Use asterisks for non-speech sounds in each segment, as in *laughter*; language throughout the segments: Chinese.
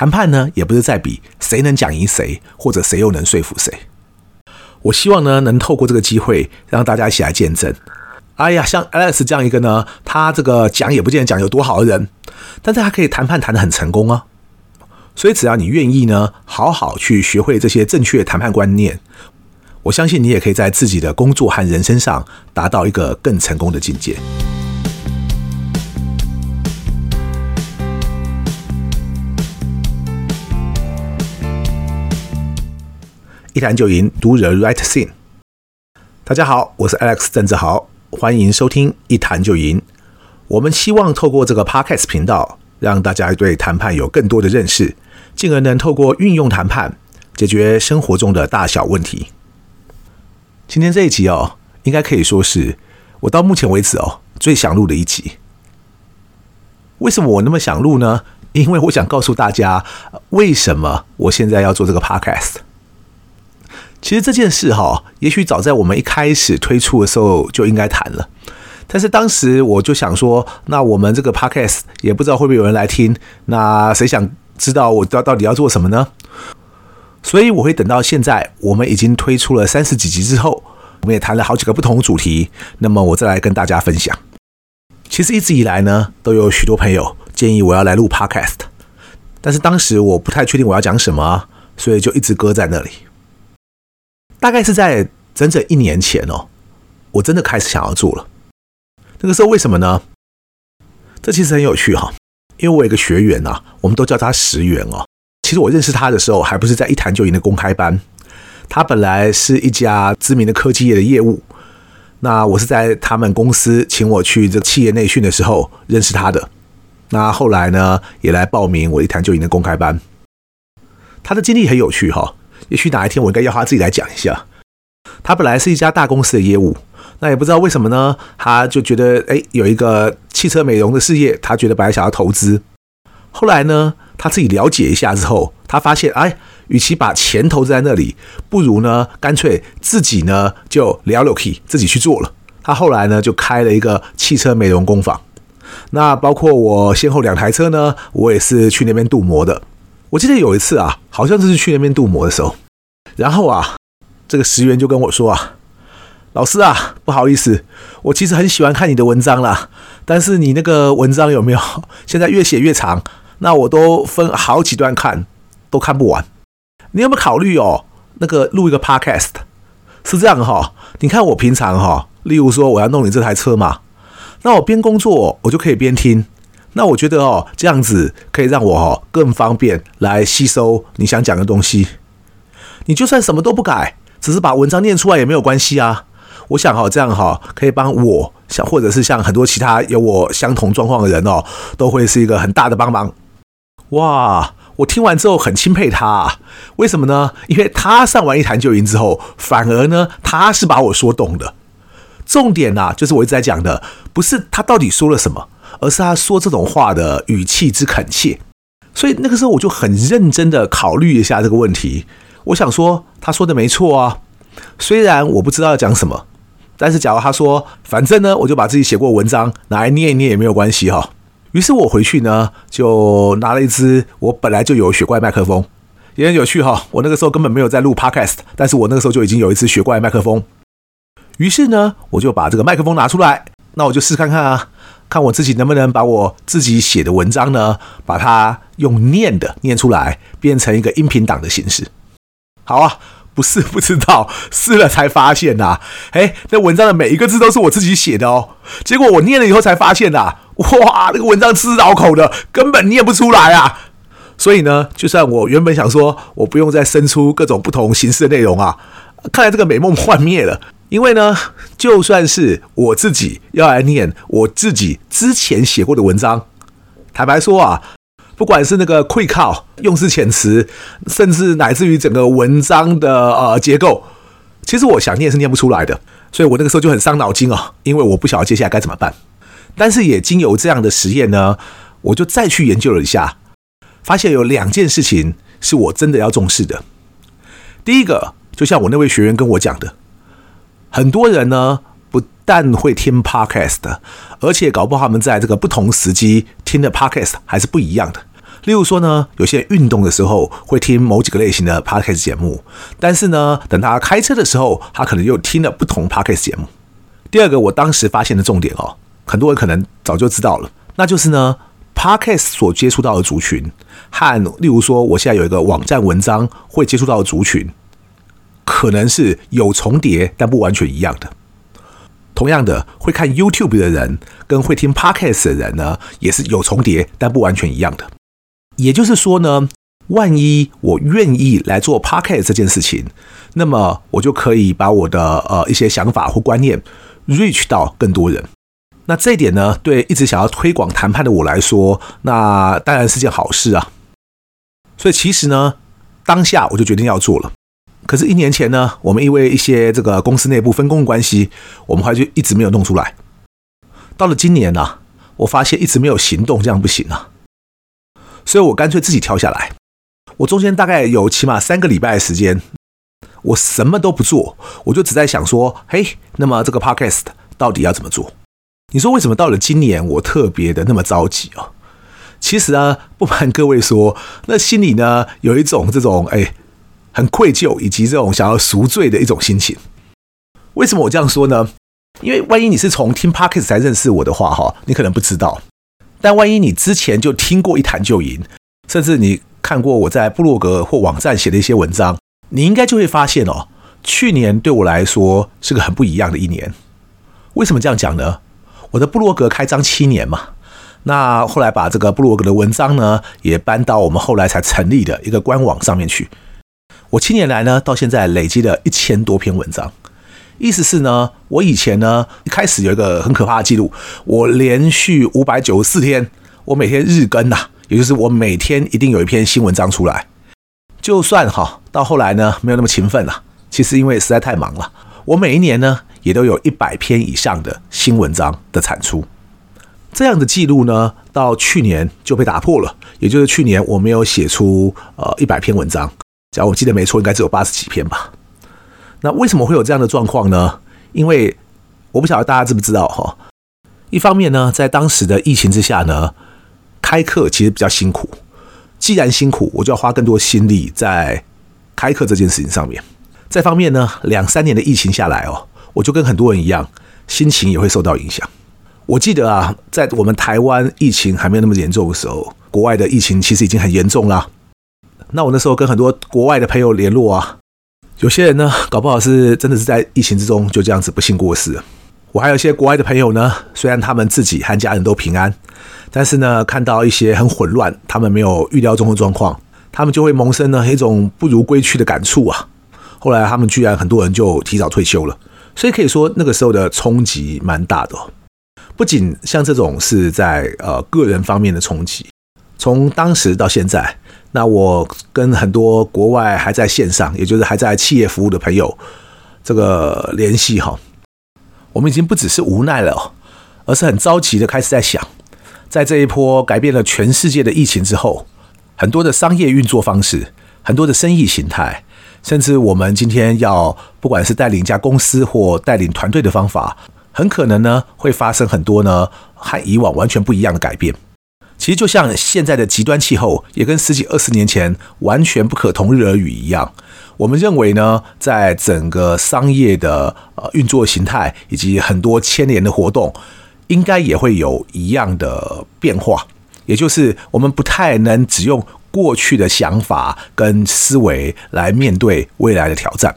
谈判呢，也不是在比谁能讲赢谁，或者谁又能说服谁。我希望呢，能透过这个机会，让大家一起来见证。哎呀，像 Alex 这样一个呢，他这个讲也不见得讲有多好的人，但是他可以谈判谈得很成功啊。所以只要你愿意呢，好好去学会这些正确谈判观念，我相信你也可以在自己的工作和人生上达到一个更成功的境界。一谈就赢，Do the right thing。大家好，我是 Alex 郑志豪。欢迎收听一谈就赢。我们希望透过这个 Podcast 频道，让大家对谈判有更多的认识，进而能透过运用谈判解决生活中的大小问题。今天这一集哦，应该可以说是我到目前为止哦最想录的一集。为什么我那么想录呢？因为我想告诉大家，为什么我现在要做这个 Podcast。其实这件事哈，也许早在我们一开始推出的时候就应该谈了。但是当时我就想说，那我们这个 podcast 也不知道会不会有人来听，那谁想知道我到到底要做什么呢？所以我会等到现在我们已经推出了三十几集之后，我们也谈了好几个不同的主题，那么我再来跟大家分享。其实一直以来呢，都有许多朋友建议我要来录 podcast，但是当时我不太确定我要讲什么，所以就一直搁在那里。大概是在整整一年前哦，我真的开始想要做了。那个时候为什么呢？这其实很有趣哈，因为我有个学员呐，我们都叫他石原哦。其实我认识他的时候，还不是在一谈就赢的公开班。他本来是一家知名的科技业的业务，那我是在他们公司请我去这企业内训的时候认识他的。那后来呢，也来报名我一谈就赢的公开班。他的经历很有趣哈。也许哪一天我应该要他自己来讲一下。他本来是一家大公司的业务，那也不知道为什么呢，他就觉得哎，有一个汽车美容的事业，他觉得本来想要投资。后来呢，他自己了解一下之后，他发现哎，与其把钱投资在那里，不如呢，干脆自己呢就聊了 key，自己去做了。他后来呢就开了一个汽车美容工坊。那包括我先后两台车呢，我也是去那边镀膜的。我记得有一次啊，好像就是去那边镀膜的时候，然后啊，这个石原就跟我说啊，老师啊，不好意思，我其实很喜欢看你的文章啦，但是你那个文章有没有 *laughs* 现在越写越长，那我都分好几段看，都看不完。你有没有考虑哦，那个录一个 podcast？是这样哈，你看我平常哈，例如说我要弄你这台车嘛，那我边工作我就可以边听。那我觉得哦，这样子可以让我哦更方便来吸收你想讲的东西。你就算什么都不改，只是把文章念出来也没有关系啊。我想哈，这样哈可以帮我，像或者是像很多其他有我相同状况的人哦，都会是一个很大的帮忙。哇，我听完之后很钦佩他，为什么呢？因为他上完一谈就赢之后，反而呢他是把我说动的。重点呐，就是我一直在讲的，不是他到底说了什么。而是他说这种话的语气之恳切，所以那个时候我就很认真的考虑一下这个问题。我想说，他说的没错啊，虽然我不知道要讲什么，但是假如他说，反正呢，我就把自己写过文章拿来念一念也没有关系哈。于是我回去呢，就拿了一支我本来就有雪怪麦克风，也很有趣哈。我那个时候根本没有在录 Podcast，但是我那个时候就已经有一支雪怪麦克风。于是呢，我就把这个麦克风拿出来，那我就试看看啊。看我自己能不能把我自己写的文章呢，把它用念的念出来，变成一个音频档的形式。好啊，不是 *laughs* 不知道，试了才发现呐、啊。哎，那文章的每一个字都是我自己写的哦。结果我念了以后才发现呐、啊，哇，那个文章吃绕口的，根本念不出来啊。所以呢，就算我原本想说我不用再生出各种不同形式的内容啊，看来这个美梦幻灭了。因为呢，就算是我自己要来念我自己之前写过的文章，坦白说啊，不管是那个会靠用词遣词，甚至乃至于整个文章的呃结构，其实我想念是念不出来的，所以我那个时候就很伤脑筋啊，因为我不晓得接下来该怎么办。但是也经由这样的实验呢，我就再去研究了一下，发现有两件事情是我真的要重视的。第一个，就像我那位学员跟我讲的。很多人呢，不但会听 podcast，而且搞不好他们在这个不同时机听的 podcast 还是不一样的。例如说呢，有些人运动的时候会听某几个类型的 podcast 节目，但是呢，等他开车的时候，他可能又听了不同 podcast 节目。第二个，我当时发现的重点哦，很多人可能早就知道了，那就是呢，podcast 所接触到的族群和例如说，我现在有一个网站文章会接触到的族群，可能是有重叠但不完全一样的。同样的，会看 YouTube 的人跟会听 podcast 的人呢，也是有重叠但不完全一样的。也就是说呢，万一我愿意来做 podcast 这件事情，那么我就可以把我的呃一些想法或观念 reach 到更多人。那这一点呢，对一直想要推广谈判的我来说，那当然是件好事啊。所以其实呢，当下我就决定要做了。可是，一年前呢，我们因为一些这个公司内部分工关系，我们还就一直没有弄出来。到了今年呢、我发现一直没有行动，这样不行啊。所以我干脆自己挑下来。我中间大概有起码三个礼拜的时间，我什么都不做，我就只在想说，嘿，那么这个 podcast 到底要怎么做？你说为什么到了今年我特别的那么着急啊？其实啊，不瞒各位说，那心里呢有一种这种哎。很愧疚，以及这种想要赎罪的一种心情。为什么我这样说呢？因为万一你是从听 Podcast 才认识我的话，哈，你可能不知道。但万一你之前就听过一谈就赢，甚至你看过我在部落格或网站写的一些文章，你应该就会发现哦，去年对我来说是个很不一样的一年。为什么这样讲呢？我的部落格开张七年嘛，那后来把这个部落格的文章呢，也搬到我们后来才成立的一个官网上面去。我七年来呢，到现在累积了一千多篇文章，意思是呢，我以前呢一开始有一个很可怕的记录，我连续五百九十四天，我每天日更呐，也就是我每天一定有一篇新文章出来。就算哈到后来呢没有那么勤奋了，其实因为实在太忙了，我每一年呢也都有一百篇以上的新文章的产出。这样的记录呢，到去年就被打破了，也就是去年我没有写出呃一百篇文章。假如我记得没错，应该只有八十几篇吧。那为什么会有这样的状况呢？因为我不晓得大家知不知道哈。一方面呢，在当时的疫情之下呢，开课其实比较辛苦。既然辛苦，我就要花更多心力在开课这件事情上面。再方面呢，两三年的疫情下来哦，我就跟很多人一样，心情也会受到影响。我记得啊，在我们台湾疫情还没有那么严重的时候，国外的疫情其实已经很严重了。那我那时候跟很多国外的朋友联络啊，有些人呢，搞不好是真的是在疫情之中就这样子不幸过世。我还有一些国外的朋友呢，虽然他们自己和家人都平安，但是呢，看到一些很混乱、他们没有预料中的状况，他们就会萌生呢一种不如归去的感触啊。后来他们居然很多人就提早退休了，所以可以说那个时候的冲击蛮大的。不仅像这种是在呃个人方面的冲击，从当时到现在。那我跟很多国外还在线上，也就是还在企业服务的朋友，这个联系哈，我们已经不只是无奈了，而是很着急的开始在想，在这一波改变了全世界的疫情之后，很多的商业运作方式，很多的生意形态，甚至我们今天要不管是带领一家公司或带领团队的方法，很可能呢会发生很多呢和以往完全不一样的改变。其实就像现在的极端气候，也跟十几二十年前完全不可同日而语一样。我们认为呢，在整个商业的呃运作形态以及很多牵连的活动，应该也会有一样的变化。也就是我们不太能只用过去的想法跟思维来面对未来的挑战。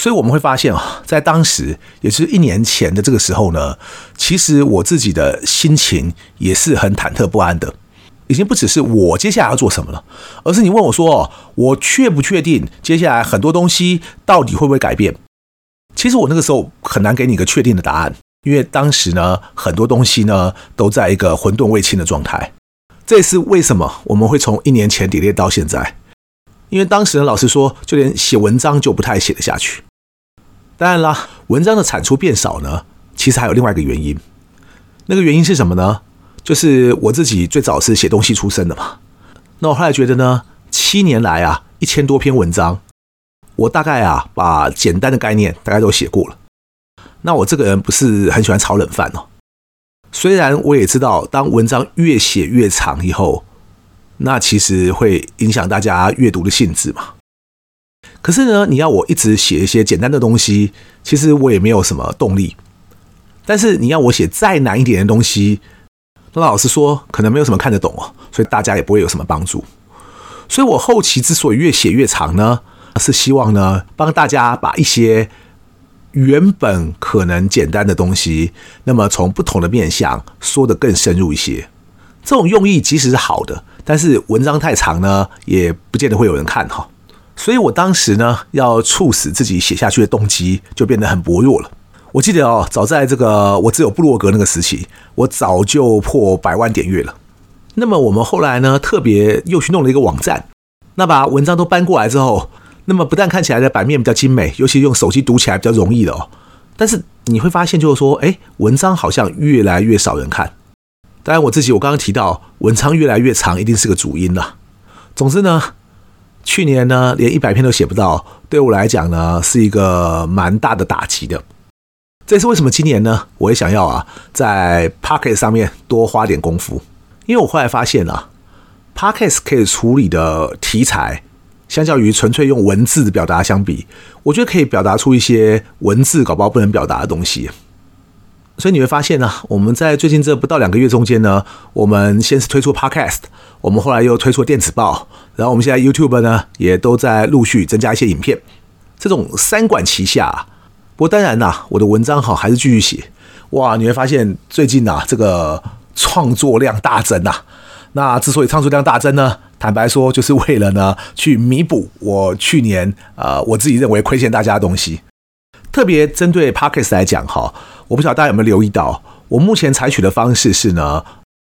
所以我们会发现啊，在当时，也是一年前的这个时候呢，其实我自己的心情也是很忐忑不安的。已经不只是我接下来要做什么了，而是你问我说，我确不确定接下来很多东西到底会不会改变？其实我那个时候很难给你一个确定的答案，因为当时呢，很多东西呢都在一个混沌未清的状态。这也是为什么我们会从一年前 delay 到现在，因为当时呢，老实说，就连写文章就不太写得下去。当然啦，文章的产出变少呢，其实还有另外一个原因。那个原因是什么呢？就是我自己最早是写东西出身的嘛。那我后来觉得呢，七年来啊，一千多篇文章，我大概啊把简单的概念大概都写过了。那我这个人不是很喜欢炒冷饭哦。虽然我也知道，当文章越写越长以后，那其实会影响大家阅读的兴致嘛。可是呢，你要我一直写一些简单的东西，其实我也没有什么动力。但是你要我写再难一点的东西，那老实说，可能没有什么看得懂哦，所以大家也不会有什么帮助。所以我后期之所以越写越长呢，是希望呢，帮大家把一些原本可能简单的东西，那么从不同的面向说得更深入一些。这种用意即使是好的，但是文章太长呢，也不见得会有人看哈。所以我当时呢，要促使自己写下去的动机就变得很薄弱了。我记得哦，早在这个我只有布洛格那个时期，我早就破百万点阅了。那么我们后来呢，特别又去弄了一个网站，那把文章都搬过来之后，那么不但看起来的版面比较精美，尤其用手机读起来比较容易的哦。但是你会发现，就是说，哎，文章好像越来越少人看。当然，我自己我刚刚提到，文章越来越长，一定是个主因了。总之呢。去年呢，连一百篇都写不到，对我来讲呢，是一个蛮大的打击的。这也是为什么今年呢，我也想要啊，在 Pocket 上面多花点功夫。因为我后来发现啊，Pocket 可以处理的题材，相较于纯粹用文字的表达相比，我觉得可以表达出一些文字搞不好不能表达的东西。所以你会发现呢，我们在最近这不到两个月中间呢，我们先是推出 Podcast，我们后来又推出电子报，然后我们现在 YouTube 呢也都在陆续增加一些影片，这种三管齐下。不过当然呐，我的文章好还是继续写。哇，你会发现最近呐这个创作量大增呐。那之所以创作量大增呢，坦白说就是为了呢去弥补我去年呃我自己认为亏欠大家的东西。特别针对 Podcast 来讲哈。我不晓得大家有没有留意到，我目前采取的方式是呢，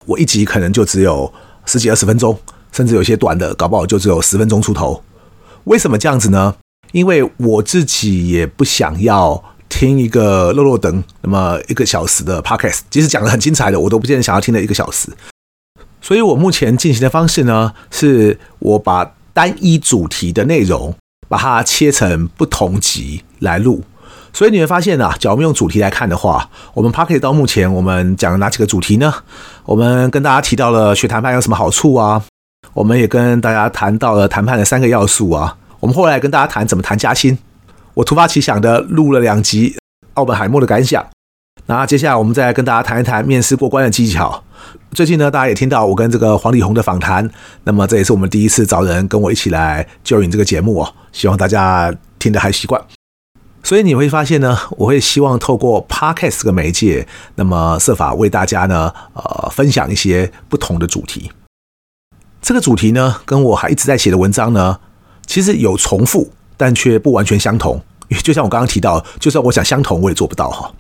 我一集可能就只有十几二十分钟，甚至有些短的，搞不好就只有十分钟出头。为什么这样子呢？因为我自己也不想要听一个落落等那么一个小时的 podcast，即使讲得很精彩的，我都不见得想要听的一个小时。所以我目前进行的方式呢，是我把单一主题的内容把它切成不同集来录。所以你会发现啊，假如我们用主题来看的话，我们 Pocket 到目前我们讲了哪几个主题呢？我们跟大家提到了学谈判有什么好处啊？我们也跟大家谈到了谈判的三个要素啊。我们后来跟大家谈怎么谈加薪。我突发奇想的录了两集奥本海默的感想。那接下来我们再来跟大家谈一谈面试过关的技巧。最近呢，大家也听到我跟这个黄丽红的访谈。那么这也是我们第一次找人跟我一起来就引这个节目哦，希望大家听得还习惯。所以你会发现呢，我会希望透过 Podcast 这个媒介，那么设法为大家呢，呃，分享一些不同的主题。这个主题呢，跟我还一直在写的文章呢，其实有重复，但却不完全相同。*laughs* 就像我刚刚提到，就算我想相同，我也做不到哈。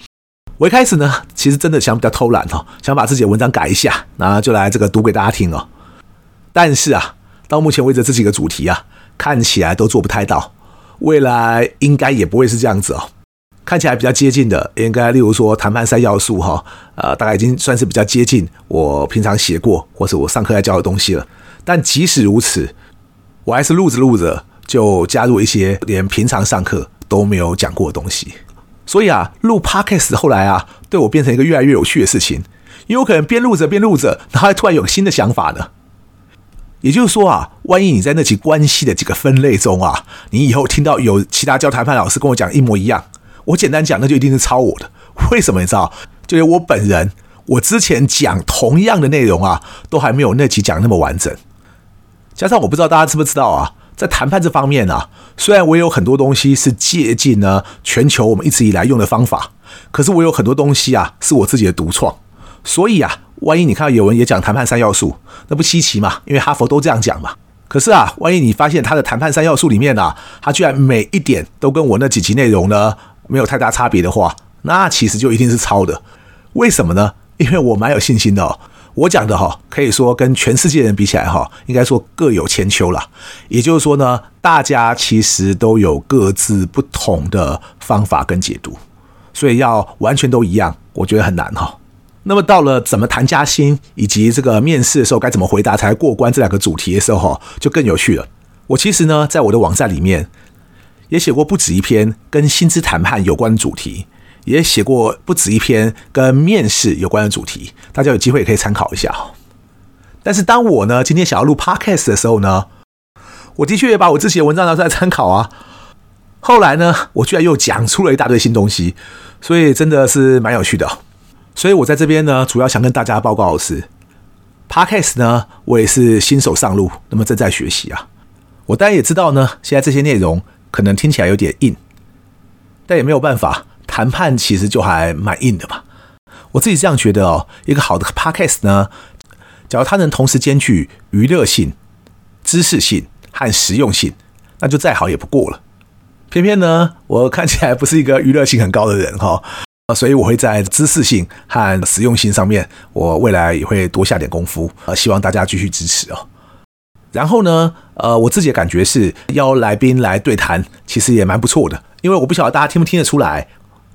我一开始呢，其实真的想比较偷懒哈，想把自己的文章改一下，然后就来这个读给大家听哦。但是啊，到目前为止这几个主题啊，看起来都做不太到。未来应该也不会是这样子哦，看起来比较接近的，应该例如说谈判三要素哈，呃，大概已经算是比较接近我平常写过或是我上课在教的东西了。但即使如此，我还是录着录着就加入一些连平常上课都没有讲过的东西。所以啊，录 Podcast 后来啊，对我变成一个越来越有趣的事情，因为我可能边录着边录着，然后突然有新的想法呢。也就是说啊，万一你在那几关系的几个分类中啊，你以后听到有其他教谈判老师跟我讲一模一样，我简单讲，那就一定是抄我的。为什么你知道？就是我本人，我之前讲同样的内容啊，都还没有那期讲那么完整。加上我不知道大家知不知道啊，在谈判这方面啊，虽然我有很多东西是借鉴呢全球我们一直以来用的方法，可是我有很多东西啊是我自己的独创。所以啊。万一你看到有人也讲谈判三要素，那不稀奇嘛？因为哈佛都这样讲嘛。可是啊，万一你发现他的谈判三要素里面啊，他居然每一点都跟我那几集内容呢没有太大差别的话，那其实就一定是抄的。为什么呢？因为我蛮有信心的哦。我讲的哈，可以说跟全世界人比起来哈，应该说各有千秋了。也就是说呢，大家其实都有各自不同的方法跟解读，所以要完全都一样，我觉得很难哈。那么到了怎么谈加薪以及这个面试的时候该怎么回答才过关这两个主题的时候，就更有趣了。我其实呢，在我的网站里面也写过不止一篇跟薪资谈判有关的主题，也写过不止一篇跟面试有关的主题，大家有机会也可以参考一下。但是当我呢今天想要录 Podcast 的时候呢，我的确也把我自己的文章拿出来参考啊。后来呢，我居然又讲出了一大堆新东西，所以真的是蛮有趣的。所以我在这边呢，主要想跟大家报告的是，Podcast 呢，我也是新手上路，那么正在学习啊。我当然也知道呢，现在这些内容可能听起来有点硬，但也没有办法，谈判其实就还蛮硬的嘛。我自己这样觉得哦，一个好的 Podcast 呢，假如它能同时兼具娱乐性、知识性和实用性，那就再好也不过了。偏偏呢，我看起来不是一个娱乐性很高的人哈，所以我会在知识性和实用性上面，我未来也会多下点功夫，呃，希望大家继续支持哦。然后呢，呃，我自己的感觉是邀来宾来对谈，其实也蛮不错的，因为我不晓得大家听不听得出来，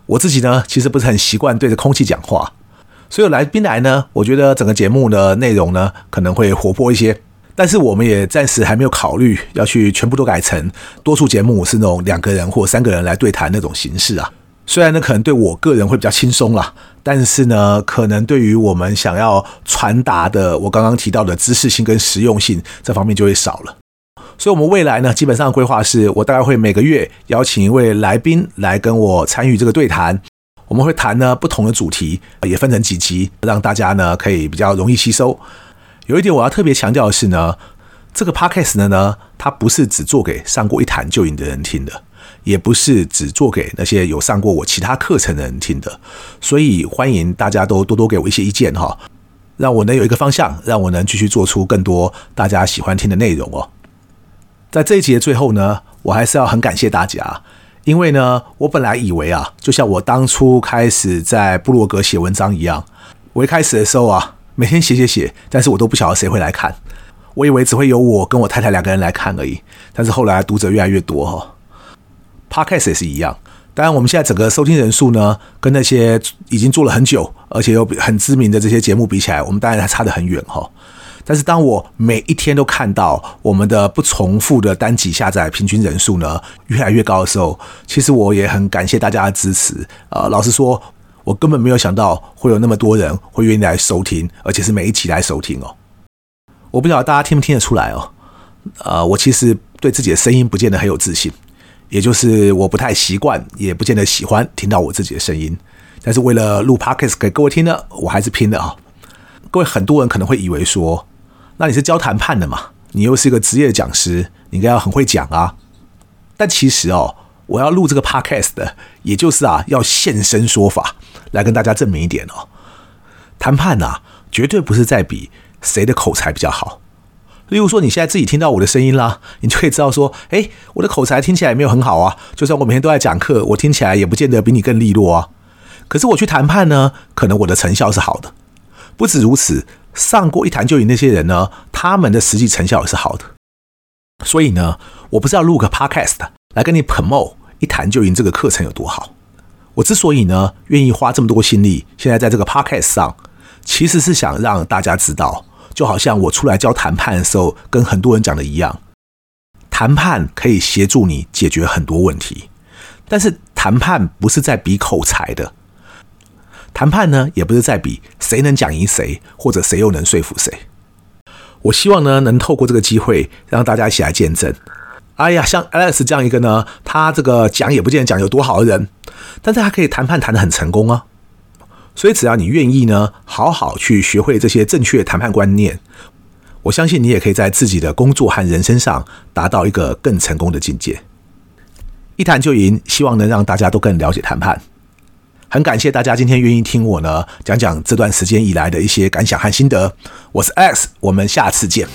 我自己呢其实不是很习惯对着空气讲话，所以来宾来呢，我觉得整个节目的内容呢可能会活泼一些。但是我们也暂时还没有考虑要去全部都改成多数节目是那种两个人或三个人来对谈那种形式啊。虽然呢可能对我个人会比较轻松啦，但是呢可能对于我们想要传达的我刚刚提到的知识性跟实用性这方面就会少了。所以，我们未来呢基本上规划是我大概会每个月邀请一位来宾来跟我参与这个对谈。我们会谈呢不同的主题，也分成几集，让大家呢可以比较容易吸收。有一点我要特别强调的是呢，这个 podcast 呢呢，它不是只做给上过一堂就赢的人听的，也不是只做给那些有上过我其他课程的人听的，所以欢迎大家都多多给我一些意见哈，让我能有一个方向，让我能继续做出更多大家喜欢听的内容哦。在这一集的最后呢，我还是要很感谢大家，因为呢，我本来以为啊，就像我当初开始在部落格写文章一样，我一开始的时候啊。每天写写写，但是我都不晓得谁会来看。我以为只会有我跟我太太两个人来看而已。但是后来读者越来越多哈。Podcast 也是一样。当然，我们现在整个收听人数呢，跟那些已经做了很久而且又很知名的这些节目比起来，我们当然还差得很远哈。但是当我每一天都看到我们的不重复的单集下载平均人数呢越来越高的时候，其实我也很感谢大家的支持。呃，老实说。我根本没有想到会有那么多人会愿意来收听，而且是每一期来收听哦。我不知道大家听不听得出来哦。呃，我其实对自己的声音不见得很有自信，也就是我不太习惯，也不见得喜欢听到我自己的声音。但是为了录 Podcast 给各位听呢，我还是拼的啊。各位很多人可能会以为说，那你是教谈判的嘛？你又是一个职业讲师，你应该要很会讲啊。但其实哦。我要录这个 podcast 的，也就是啊，要现身说法，来跟大家证明一点哦。谈判呐，绝对不是在比谁的口才比较好。例如说，你现在自己听到我的声音啦，你就可以知道说，诶，我的口才听起来没有很好啊。就算我每天都在讲课，我听起来也不见得比你更利落啊。可是我去谈判呢，可能我的成效是好的。不止如此，上过一谈就赢那些人呢，他们的实际成效也是好的。所以呢，我不是要录个 podcast。来跟你 promote 一谈就赢这个课程有多好？我之所以呢愿意花这么多心力，现在在这个 podcast 上，其实是想让大家知道，就好像我出来教谈判的时候，跟很多人讲的一样，谈判可以协助你解决很多问题，但是谈判不是在比口才的，谈判呢也不是在比谁能讲赢谁，或者谁又能说服谁。我希望呢能透过这个机会，让大家一起来见证。哎呀，像 Alex 这样一个呢，他这个讲也不见得讲有多好的人，但是他可以谈判谈得很成功啊。所以只要你愿意呢，好好去学会这些正确谈判观念，我相信你也可以在自己的工作和人生上达到一个更成功的境界。一谈就赢，希望能让大家都更了解谈判。很感谢大家今天愿意听我呢讲讲这段时间以来的一些感想和心得。我是 X，我们下次见。